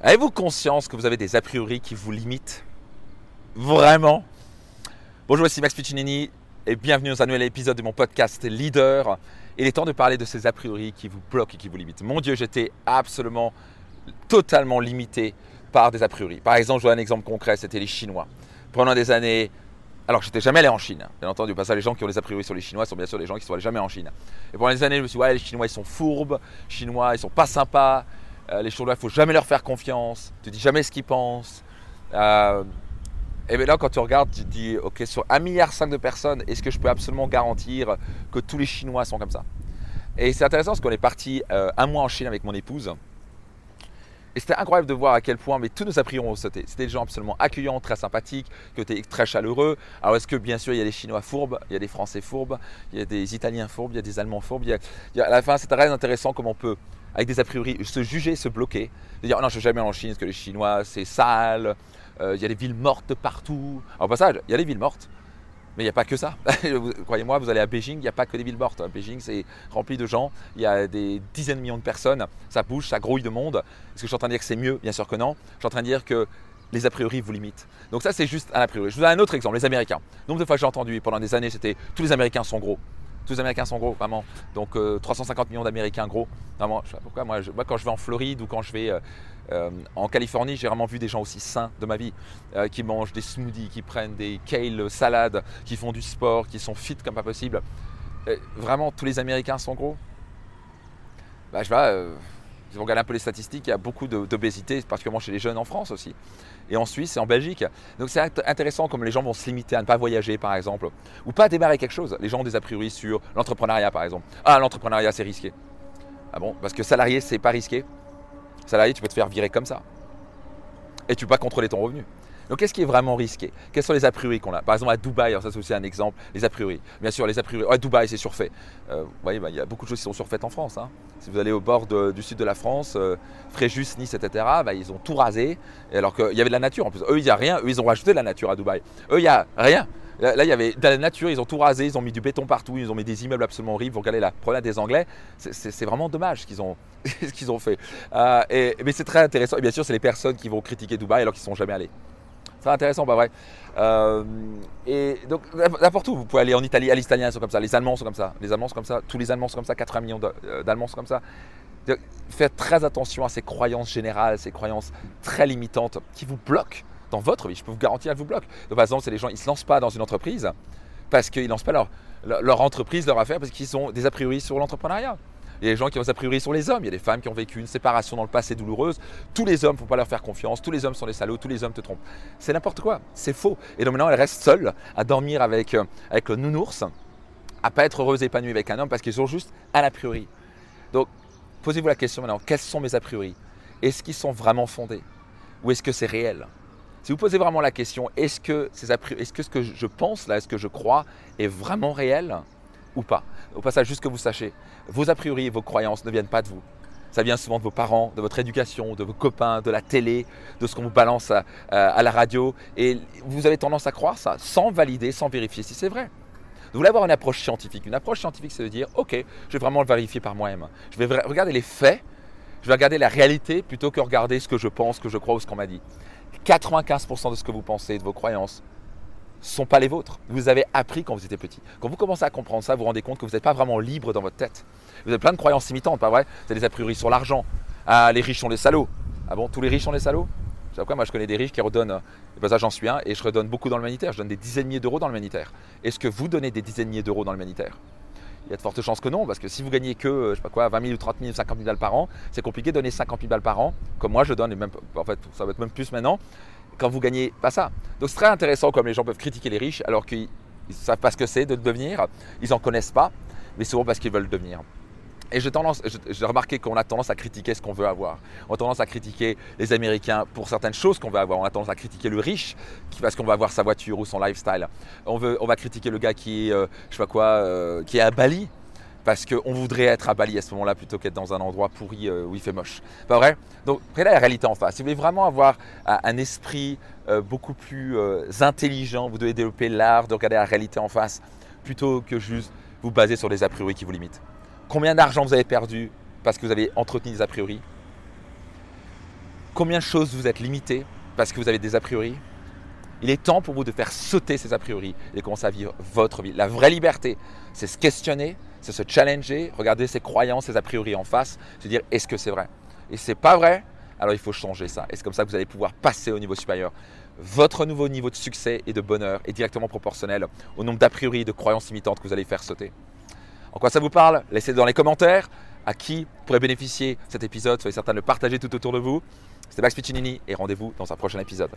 Avez-vous conscience que vous avez des a priori qui vous limitent? Vraiment? Bonjour, ici Max Piccinini et bienvenue dans un nouvel épisode de mon podcast Leader. Il est temps de parler de ces a priori qui vous bloquent et qui vous limitent. Mon Dieu, j'étais absolument, totalement limité par des a priori. Par exemple, je vois un exemple concret, c'était les Chinois. Pendant des années, alors je n'étais jamais allé en Chine, bien entendu, parce que les gens qui ont des a priori sur les Chinois sont bien sûr des gens qui ne sont allés jamais en Chine. Et pendant des années, je me suis dit, ouais, les Chinois, ils sont fourbes, les Chinois, ils sont pas sympas, euh, les Chinois, il faut jamais leur faire confiance. Tu dis jamais ce qu'ils pensent. Euh, et bien là, quand tu regardes, tu te dis, ok, sur 1,5 milliard de personnes, est-ce que je peux absolument garantir que tous les Chinois sont comme ça? Et c'est intéressant parce qu'on est parti euh, un mois en Chine avec mon épouse. Et c'était incroyable de voir à quel point mais tous nos a priori ont. C'était des gens absolument accueillants, très sympathiques, qui étaient très chaleureux. Alors est-ce que bien sûr il y a des Chinois fourbes, il y a des Français fourbes, il y a des Italiens fourbes, il y a des Allemands fourbes. à la fin, c'est très intéressant comment on peut avec des a priori, se juger, se bloquer, de dire oh non, je ne vais jamais en Chine parce que les Chinois, c'est sale, euh, il y a des villes mortes partout. Alors, au passage, il y a des villes mortes, mais il n'y a pas que ça. Croyez-moi, vous allez à Beijing, il n'y a pas que des villes mortes. Beijing, c'est rempli de gens, il y a des dizaines de millions de personnes, ça bouge, ça grouille de monde. Est-ce que je suis en train de dire que c'est mieux? Bien sûr que non. Je suis en train de dire que les a priori vous limitent. Donc ça, c'est juste un a priori. Je vous donne un autre exemple, les Américains. Nombre de fois j'ai entendu pendant des années, c'était tous les Américains sont gros tous les Américains sont gros, vraiment. Donc 350 euh, millions d'Américains gros. Vraiment, je sais pas pourquoi. Moi, quand je vais en Floride ou quand je vais euh, euh, en Californie, j'ai vraiment vu des gens aussi sains de ma vie, qui mangent des smoothies, qui prennent des kale salades, qui font du sport, qui sont fit comme pas possible. vraiment, tous les Américains sont gros. Bah, je vais si vous regardez un peu les statistiques, il y a beaucoup d'obésité, particulièrement chez les jeunes en France aussi, et en Suisse et en Belgique. Donc c'est intéressant comme les gens vont se limiter à ne pas voyager par exemple, ou pas démarrer quelque chose. Les gens ont des a priori sur l'entrepreneuriat par exemple. Ah, l'entrepreneuriat c'est risqué. Ah bon? Parce que salarié c'est pas risqué. Salarié tu peux te faire virer comme ça. Et tu peux pas contrôler ton revenu. Donc, qu'est-ce qui est vraiment risqué? Quels sont les a priori qu'on a? Par exemple, à Dubaï, ça c'est aussi un exemple, les a priori. Bien sûr, les a priori. À Dubaï, c'est surfait. Euh, vous voyez, bah, il y a beaucoup de choses qui sont surfaites en France. Hein. Si vous allez au bord du sud de la France, euh, Fréjus, Nice, etc., bah, ils ont tout rasé. alors qu'il y avait de la nature en plus. Eux, il n'y a rien. Eux, ils ont rajouté de la nature à Dubaï. Eux, il n'y a rien. Là, il y avait de la nature, ils ont tout rasé, ils ont mis du béton partout, ils ont mis des immeubles absolument horribles. Vous regardez la promenade des Anglais, c'est vraiment dommage ce qu'ils ont, fait. Euh, et, mais c'est très intéressant. Et bien sûr, c'est les personnes qui vont critiquer Dubaï alors qu'ils ne sont jamais allés. C'est intéressant, pas vrai euh, Et donc, n'importe où, vous pouvez aller en Italie, à l'italien, sont comme ça, les Allemands sont comme ça, les Allemands sont comme ça, tous les Allemands sont comme ça, 80 millions euh, d'Allemands sont comme ça. faites très attention à ces croyances générales, ces croyances très limitantes qui vous bloquent dans votre vie. Je peux vous garantir, elles vous bloquent. Par exemple, c'est les gens, ils ne se lancent pas dans une entreprise parce qu'ils ne lancent pas leur, leur entreprise, leur affaire, parce qu'ils ont des a priori sur l'entrepreneuriat. Il y a des gens qui ont a priori sur les hommes. Il y a des femmes qui ont vécu une séparation dans le passé douloureuse. Tous les hommes, ne faut pas leur faire confiance. Tous les hommes sont des salauds. Tous les hommes te trompent. C'est n'importe quoi. C'est faux. Et donc maintenant, elles restent seules à dormir avec, euh, le nounours, à pas être heureuses et épanouies avec un homme parce qu'ils ont juste un a priori. Donc, posez-vous la question maintenant. Quels sont mes a priori? Est-ce qu'ils sont vraiment fondés? Ou est-ce que c'est réel? Si vous posez vraiment la question, est-ce que, est-ce que ce que je pense là, est-ce que je crois est vraiment réel? Ou pas. Au passage, juste que vous sachiez, vos a priori vos croyances ne viennent pas de vous. Ça vient souvent de vos parents, de votre éducation, de vos copains, de la télé, de ce qu'on vous balance à, la radio. Et vous avez tendance à croire ça sans valider, sans vérifier si c'est vrai. Vous voulez avoir une approche scientifique. Une approche scientifique, c'est de dire, OK, je vais vraiment le vérifier par moi-même. Je vais regarder les faits, je vais regarder la réalité plutôt que regarder ce que je pense, ce que je crois ou ce qu'on m'a dit. 95% de ce que vous pensez, de vos croyances, sont pas les vôtres. Vous avez appris quand vous étiez petit. Quand vous commencez à comprendre ça, vous vous rendez compte que vous n'êtes pas vraiment libre dans votre tête. Vous avez plein de croyances imitantes, pas vrai? Vous avez des a priori sur l'argent. Ah, les riches sont des salauds. Ah bon, tous les riches sont des salauds? Quoi? Moi, je connais des riches qui redonnent. Et ben ça, j'en suis un, et je redonne beaucoup dans le humanitaire. Je donne des dizaines de milliers d'euros dans le humanitaire. Est-ce que vous donnez des dizaines de milliers d'euros dans le humanitaire? Il y a de fortes chances que non, parce que si vous gagnez que, je sais pas quoi, 20 000 ou 30 000 ou 50 000 balles par an, c'est compliqué de donner 50 000 balles par an, comme moi je donne, en fait, ça va être même plus maintenant quand vous gagnez pas ça. Donc c'est très intéressant comme les gens peuvent critiquer les riches alors qu'ils ne savent pas ce que c'est de devenir, ils n'en connaissent pas, mais souvent parce qu'ils veulent le devenir. Et j'ai j'ai remarqué qu'on a tendance à critiquer ce qu'on veut avoir. On a tendance à critiquer les Américains pour certaines choses qu'on veut avoir. On a tendance à critiquer le riche parce qu'on va avoir sa voiture ou son lifestyle. On, veut, on va critiquer le gars qui euh, je sais pas quoi, euh, qui est à Bali parce qu'on voudrait être à Bali à ce moment-là plutôt qu'être dans un endroit pourri euh, où il fait moche. Pas vrai? Donc, regardez la réalité en face? Si vous voulez vraiment avoir un esprit euh, beaucoup plus euh, intelligent, vous devez développer l'art de regarder la réalité en face plutôt que juste vous baser sur des a priori qui vous limitent. Combien d'argent vous avez perdu parce que vous avez entretenu des a priori? Combien de choses vous êtes limité parce que vous avez des a priori? Il est temps pour vous de faire sauter ces a priori et de commencer à vivre votre vie. La vraie liberté, c'est se questionner, c'est se challenger, regarder ses croyances, ses a priori en face, se dire est-ce que c'est vrai? Et c'est pas vrai, alors il faut changer ça. Et c'est comme ça que vous allez pouvoir passer au niveau supérieur. Votre nouveau niveau de succès et de bonheur est directement proportionnel au nombre d'a priori de croyances limitantes que vous allez faire sauter. En quoi ça vous parle? Laissez dans les commentaires à qui pourrait bénéficier cet épisode. Soyez certain de le partager tout autour de vous. C'était Max Piccinini et rendez-vous dans un prochain épisode.